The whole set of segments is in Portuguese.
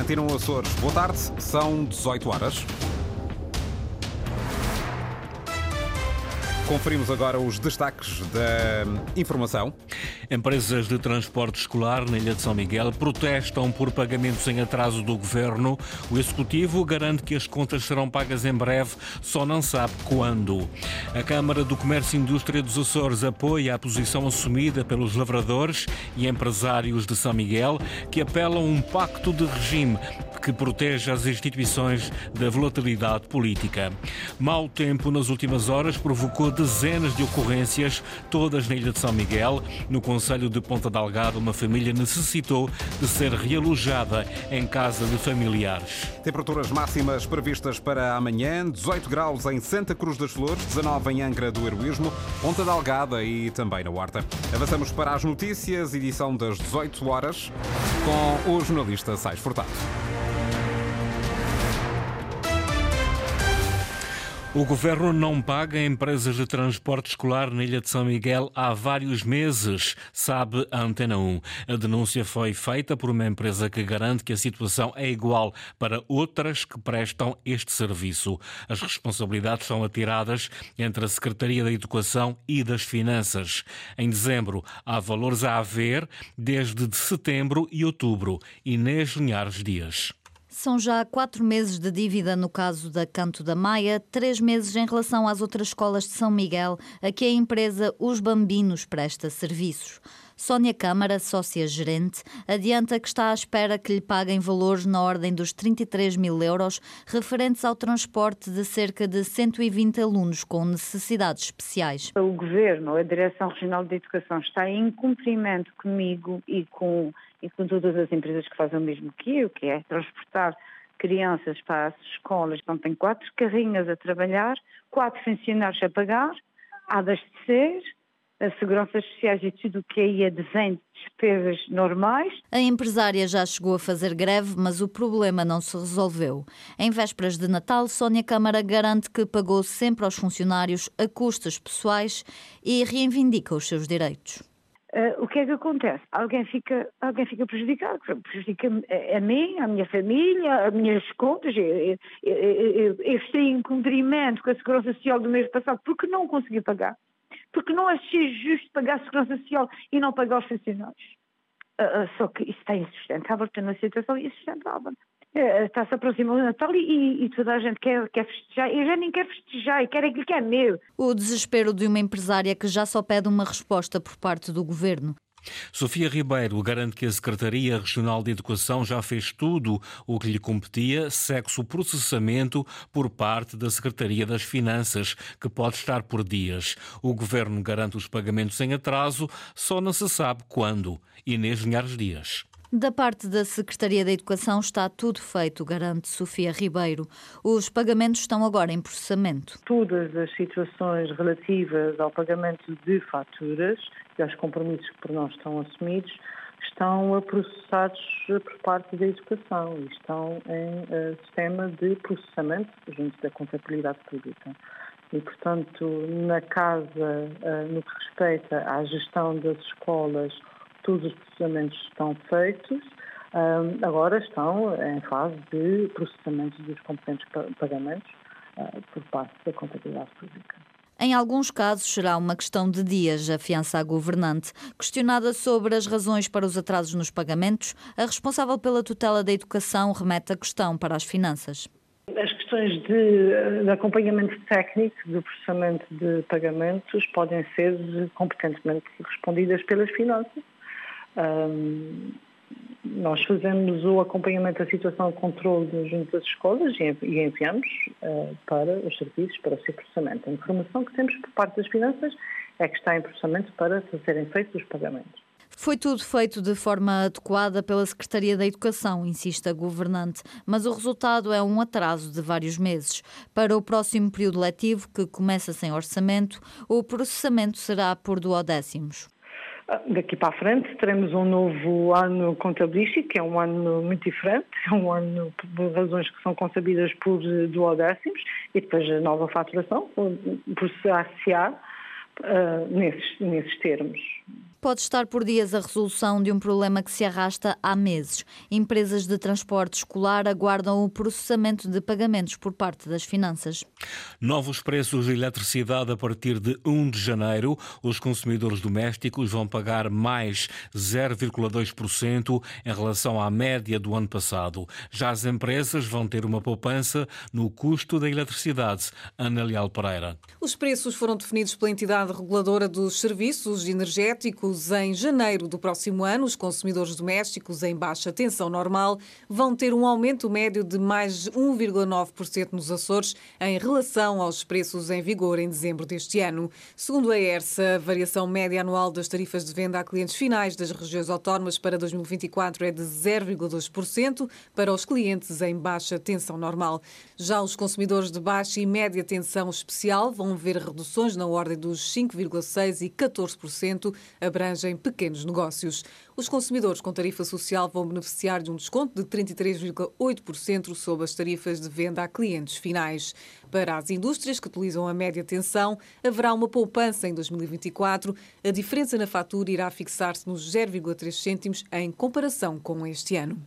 Antena Açores, boa tarde, são 18 horas. Conferimos agora os destaques da informação. Empresas de transporte escolar na Ilha de São Miguel protestam por pagamentos em atraso do governo. O executivo garante que as contas serão pagas em breve, só não sabe quando. A Câmara do Comércio e Indústria dos Açores apoia a posição assumida pelos lavradores e empresários de São Miguel, que apelam a um pacto de regime que proteja as instituições da volatilidade política. Mau tempo nas últimas horas provocou dezenas de ocorrências, todas na Ilha de São Miguel. No Conselho de Ponta Delgado, uma família necessitou de ser realojada em casa de familiares. Temperaturas máximas previstas para amanhã: 18 graus em Santa Cruz das Flores, 19 em Angra do Heroísmo, Ponta Delgada e também na Horta. Avançamos para as notícias, edição das 18 horas, com o jornalista Sais Furtado. O governo não paga empresas de transporte escolar na Ilha de São Miguel há vários meses, sabe a Antena 1. A denúncia foi feita por uma empresa que garante que a situação é igual para outras que prestam este serviço. As responsabilidades são atiradas entre a Secretaria da Educação e das Finanças. Em dezembro, há valores a haver desde setembro e outubro. Inês Linhares Dias. São já quatro meses de dívida no caso da Canto da Maia, três meses em relação às outras escolas de São Miguel, a que a empresa Os Bambinos presta serviços. Sónia Câmara, sócia-gerente, adianta que está à espera que lhe paguem valores na ordem dos 33 mil euros referentes ao transporte de cerca de 120 alunos com necessidades especiais. O Governo, a Direção Regional de Educação, está em cumprimento comigo e com e com todas as empresas que fazem o mesmo que eu, que é transportar crianças para as escolas. Então tem quatro carrinhas a trabalhar, quatro funcionários a pagar, a abastecer, as seguranças sociais e tudo o que aí advém de despesas normais. A empresária já chegou a fazer greve, mas o problema não se resolveu. Em vésperas de Natal, Sónia Câmara garante que pagou sempre aos funcionários a custos pessoais e reivindica os seus direitos. Uh, o que é que acontece? Alguém fica, alguém fica prejudicado, prejudica a, a mim, a minha família, as minhas contas. Eu, eu, eu, eu estou em cumprimento com a Segurança Social do mês passado porque não consegui pagar. Porque não achei justo pagar a Segurança Social e não pagar os funcionários. Uh, uh, só que isso está insustentável, está numa situação insustentável. É, está-se aproximando o Natal e, e, toda a gente quer, quer festejar. Eu já nem quero festejar, eu quero aquilo que é meu. O desespero de uma empresária que já só pede uma resposta por parte do governo. Sofia Ribeiro garante que a Secretaria Regional de Educação já fez tudo o que lhe competia, sexo processamento por parte da Secretaria das Finanças, que pode estar por dias. O Governo garante os pagamentos em atraso, só não se sabe quando. Inês Linhares Dias. Da parte da Secretaria da Educação está tudo feito, garante Sofia Ribeiro. Os pagamentos estão agora em processamento. Todas as situações relativas ao pagamento de faturas e aos compromissos que por nós estão assumidos estão processados por parte da educação e estão em uh, sistema de processamento junto da contabilidade pública. E, portanto, na casa, uh, no que respeita à gestão das escolas todos os processamentos estão feitos, agora estão em fase de processamento dos competentes pagamentos ah, por parte da contabilidade pública. Em alguns casos será uma questão de dias, afiança a governante. Questionada sobre as razões para os atrasos nos pagamentos, a responsável pela tutela da educação remete a questão para as finanças. As questões de, de, acompanhamento técnico do processamento de pagamentos podem ser competentemente respondidas pelas finanças. Um, nós fazemos o acompanhamento da situação de controle junto das escolas e enviamos uh, para os serviços, para o seu processamento. A informação que temos por parte das finanças é que está em processamento para serem feitos os pagamentos. Foi tudo feito de forma adequada pela Secretaria da Educação, insiste a governante, mas o resultado é um atraso de vários meses. Para o próximo período letivo, que começa sem orçamento, o processamento será por duodécimos. Daqui para a frente teremos um novo ano contabilístico, que é um ano muito diferente, é um ano por razões que são concebidas por duodécimos, e depois a nova faturação por se associar uh, nesses, nesses termos. Pode estar por dias a resolução de um problema que se arrasta há meses. Empresas de transporte escolar aguardam o processamento de pagamentos por parte das finanças. Novos preços de eletricidade a partir de 1 de janeiro. Os consumidores domésticos vão pagar mais 0,2% em relação à média do ano passado. Já as empresas vão ter uma poupança no custo da eletricidade. Ana Leal Pereira. Os preços foram definidos pela entidade reguladora dos serviços energéticos em janeiro do próximo ano. Os consumidores domésticos em baixa tensão normal vão ter um aumento médio de mais 1,9% nos Açores em relação aos preços em vigor em dezembro deste ano. Segundo a ERSA, a variação média anual das tarifas de venda a clientes finais das regiões autónomas para 2024 é de 0,2% para os clientes em baixa tensão normal. Já os consumidores de baixa e média tensão especial vão ver reduções na ordem dos 5,6% e 14%, pequenos negócios. Os consumidores com tarifa social vão beneficiar de um desconto de 33,8% sobre as tarifas de venda a clientes finais. Para as indústrias que utilizam a média tensão, haverá uma poupança em 2024. A diferença na fatura irá fixar-se nos 0,3 cêntimos em comparação com este ano.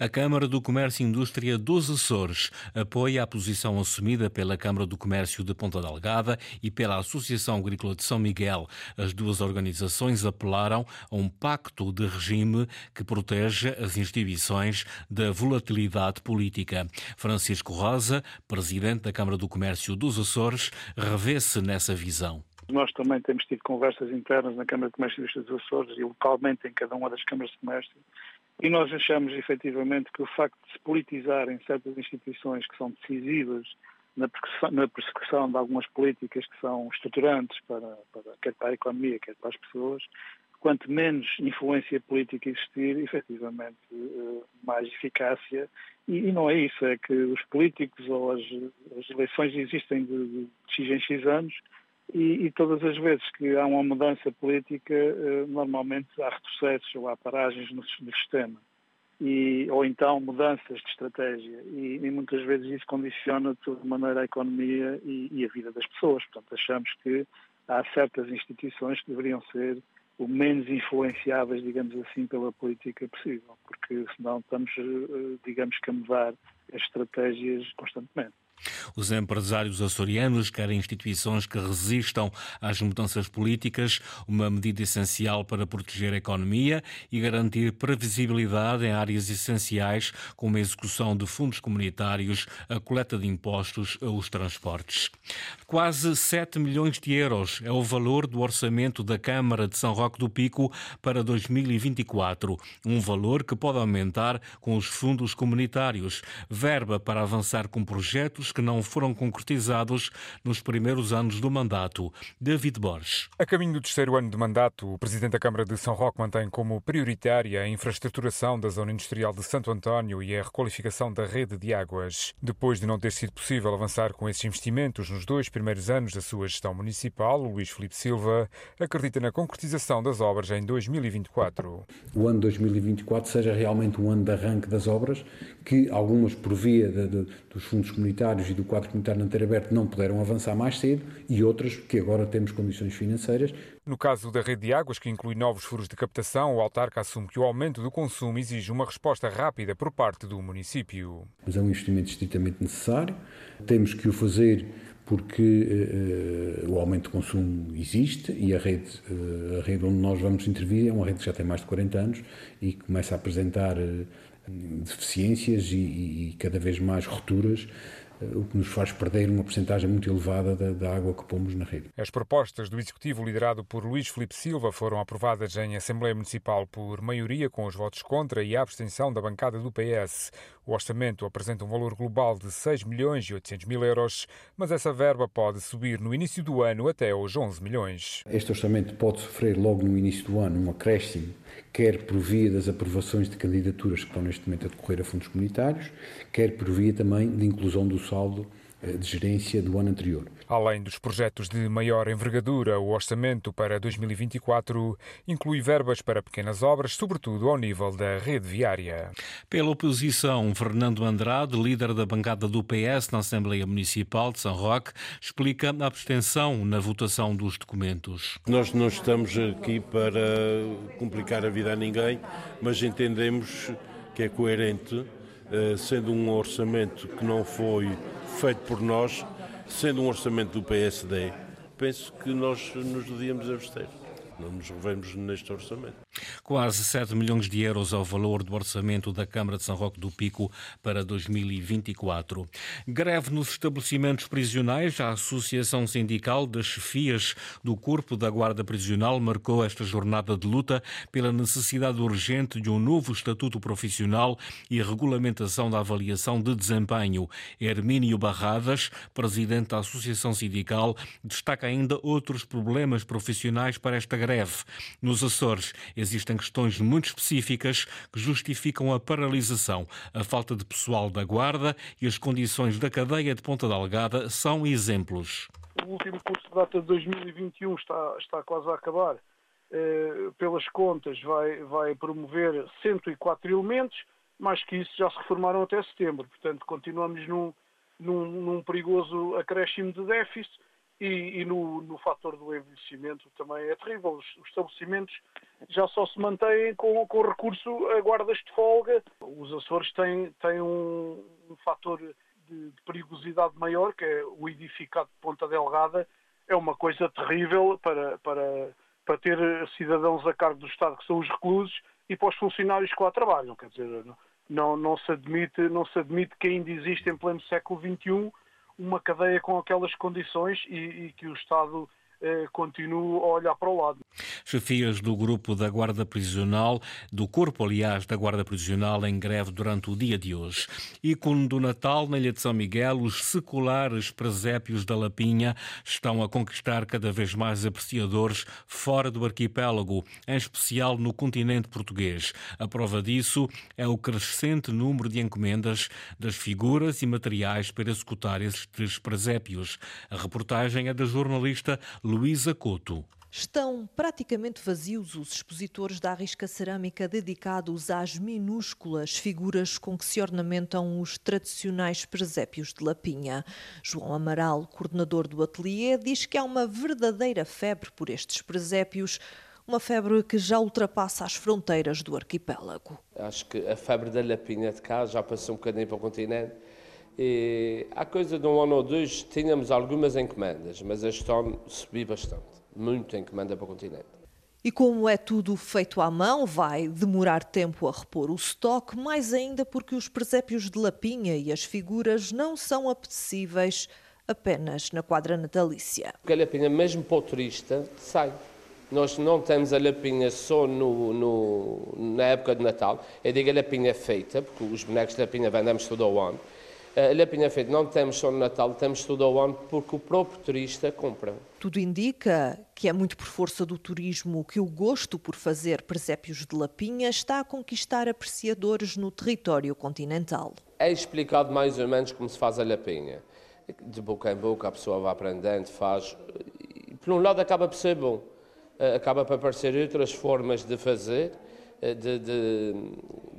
A Câmara do Comércio e Indústria dos Açores apoia a posição assumida pela Câmara do Comércio de Ponta Delgada e pela Associação Agrícola de São Miguel. As duas organizações apelaram a um pacto de regime que proteja as instituições da volatilidade política. Francisco Rosa, presidente da Câmara do Comércio dos Açores, revê-se nessa visão. Nós também temos tido conversas internas na Câmara de Comércio dos Açores e localmente em cada uma das câmaras de comércio e nós achamos efetivamente que o facto de se politizarem certas instituições que são decisivas na persecução, na persecução de algumas políticas que são estruturantes para, para, quer para a economia, quer para as pessoas, quanto menos influência política existir, efetivamente eh, mais eficácia. E, e, não é isso, é que os políticos ou as, as eleições existem de, de, X em X anos e, e, todas as vezes que há uma mudança política, eh, normalmente há retrocessos ou há paragens no, no sistema. E, ou então mudanças de estratégia. E, e, muitas vezes isso condiciona de toda maneira a economia e, e a vida das pessoas. Portanto, achamos que há certas instituições que deveriam ser o menos influenciáveis, digamos assim, pela política possível, porque senão estamos, eh, digamos que, a mudar as estratégias constantemente. Os empresários açorianos querem instituições que resistam às mudanças políticas, uma medida essencial para proteger a economia e garantir previsibilidade em áreas essenciais, como a execução de fundos comunitários, a coleta de impostos ou os transportes. Quase 7 milhões de euros é o valor do orçamento da Câmara de São Roque do Pico para 2024, um valor que pode aumentar com os fundos comunitários, verba para avançar com projetos que não foram concretizados nos primeiros anos do mandato. David Borges. A caminho do terceiro ano de mandato, o Presidente da Câmara de São Roque mantém como prioritária a infraestruturação da zona industrial de Santo António e a requalificação da rede de águas. Depois de não ter sido possível avançar com esses investimentos nos dois primeiros anos da sua gestão municipal, Luís Filipe Silva acredita na concretização das obras em 2024. O ano 2024 seja realmente um ano de arranque das obras, que algumas por via de, de, dos fundos comunitários e do quadro comunitário não ter aberto não puderam avançar mais cedo e outras que agora temos condições financeiras. No caso da rede de águas, que inclui novos furos de captação, o autarca assume que o aumento do consumo exige uma resposta rápida por parte do município. Mas é um investimento estritamente necessário, temos que o fazer porque uh, o aumento de consumo existe e a rede, uh, a rede onde nós vamos intervir é uma rede que já tem mais de 40 anos e começa a apresentar uh, deficiências e, e, cada vez mais rupturas o que nos faz perder uma porcentagem muito elevada da, da, água que pomos na rede. As propostas do Executivo liderado por Luís Filipe Silva foram aprovadas em Assembleia Municipal por maioria com os votos contra e a abstenção da bancada do PS. O orçamento apresenta um valor global de 6 milhões e 800 mil euros, mas essa verba pode subir no início do ano até aos 11 milhões. Este orçamento pode sofrer logo no início do ano um acréscimo quer por via das aprovações de candidaturas que estão neste momento a decorrer a fundos comunitários, quer por via também de inclusão do saldo de gerência do ano anterior. Além dos projetos de maior envergadura, o orçamento para 2024 inclui verbas para pequenas obras, sobretudo ao nível da rede viária. Pela oposição, Fernando Andrade, líder da bancada do PS na Assembleia Municipal de São Roque, explica a abstenção na votação dos documentos. Nós não estamos aqui para complicar a vida a ninguém, mas entendemos que é coerente, eh, sendo um orçamento que não foi feito por nós, sendo um orçamento do PSD, penso que nós nos devíamos abster. Não nos revemos neste orçamento. Quase 7 milhões de euros ao valor do orçamento da Câmara de São Roque do Pico para 2024. Greve nos estabelecimentos prisionais. A Associação Sindical das Chefias do Corpo da Guarda Prisional marcou esta jornada de luta pela necessidade urgente de um novo estatuto profissional e regulamentação da avaliação de desempenho. Hermínio Barradas, presidente da Associação Sindical, destaca ainda outros problemas profissionais para esta greve. Nos Açores, existem questões muito específicas que justificam a paralisação. A falta de pessoal da Guarda e as condições da cadeia de Ponta Delgada são exemplos. O último curso de data de 2021 está, está quase a acabar. Eh, pelas contas, vai, vai promover 104 elementos, mais que isso já se reformaram até setembro. Portanto, continuamos num, num, num perigoso acréscimo de déficit e, e no, no fator do envelhecimento também é terrível. Os, os estabelecimentos já só se mantêm com, com recurso a guardas de folga. Os Açores têm, têm um, um fator de, de, perigosidade maior, que é o edificado de Ponta Delgada, é uma coisa terrível para, para, para ter cidadãos a cargo do Estado, que são os reclusos, e para os funcionários que lá trabalham. Quer dizer, não, não, se, admite, não se admite que ainda existe em pleno século XXI uma cadeia com aquelas condições e, e que o Estado continuo a olhar para o lado. Chefias do grupo da Guarda Prisional, do corpo, aliás, da Guarda Prisional, em greve durante o dia de hoje. Ícone do Natal, na Ilha de São Miguel, os seculares presépios da Lapinha estão a conquistar cada vez mais apreciadores fora do arquipélago, em especial no continente português. A prova disso é o crescente número de encomendas das figuras e materiais para executar estes presépios. A reportagem é da jornalista Luísa Couto. Estão praticamente vazios os expositores da arrisca cerâmica dedicados às minúsculas figuras com que se ornamentam os tradicionais presépios de Lapinha. João Amaral, coordenador do ateliê, diz que há uma verdadeira febre por estes presépios, uma febre que já ultrapassa as fronteiras do arquipélago. Acho que a febre da Lapinha de cá já passou um bocadinho para o continente e há coisa de um ano ou dois tínhamos algumas encomendas, mas este ano subi bastante, muito encomenda para o continente. E como é tudo feito à mão, vai demorar tempo a repor o estoque, mais ainda porque os presépios de lapinha e as figuras não são apetecíveis apenas na quadra natalícia. Porque a lapinha, mesmo para o turista, sai. Nós não temos a lapinha só no, no, na época de Natal. Eu digo a lapinha feita, porque os bonecos de lapinha vendemos todo o ano. A Lapinha Feita não temos só no Natal, temos todo o ano porque o próprio turista compra. Tudo indica que é muito por força do turismo que o gosto por fazer presépios de lapinha está a conquistar apreciadores no território continental. É explicado mais ou menos como se faz a lapinha. De boca em boca a pessoa vai aprendendo, faz. E, por um lado acaba por ser bom, eh, acaba por aparecer outras formas de fazer, eh, de, de,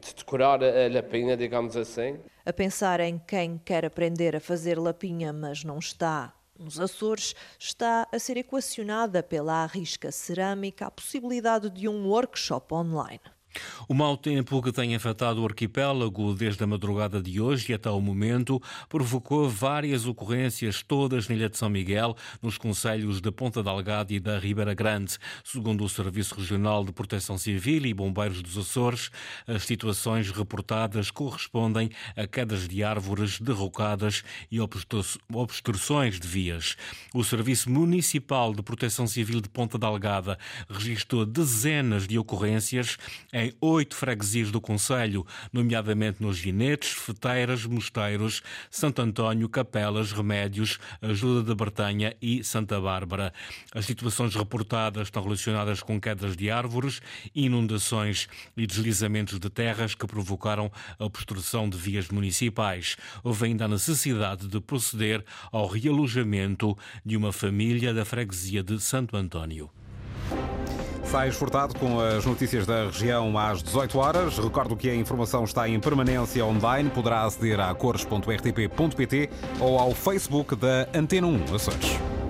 de decorar a lapinha, digamos assim a pensar em quem quer aprender a fazer lapinha, mas não está nos Açores, está a ser equacionada pela Arrisca Cerâmica a possibilidade de um workshop online. O mau tempo que tem afetado o arquipélago desde a madrugada de hoje e até o momento provocou várias ocorrências, todas na Ilha de São Miguel, nos conselhos de Ponta Delgada e da Ribeira Grande. Segundo o Serviço Regional de Proteção Civil e Bombeiros dos Açores, as situações reportadas correspondem a quedas de árvores derrocadas e obstruções de vias. O Serviço Municipal de Proteção Civil de Ponta Delgada registrou dezenas de ocorrências em em oito freguesias do Conselho, nomeadamente nos Ginetes, Feteiras, Mosteiros, Santo António, Capelas, Remédios, Ajuda de Bertanha e Santa Bárbara. As situações reportadas estão relacionadas com quedas de árvores, inundações e deslizamentos de terras que provocaram a obstrução de vias municipais. Houve ainda a necessidade de proceder ao realojamento de uma família da freguesia de Santo António. Sais Furtado com as notícias da região às 18 horas. Recordo que a informação está em permanência online. Poderá aceder a cores.rtp.pt ou ao Facebook da Antena 1 Açores.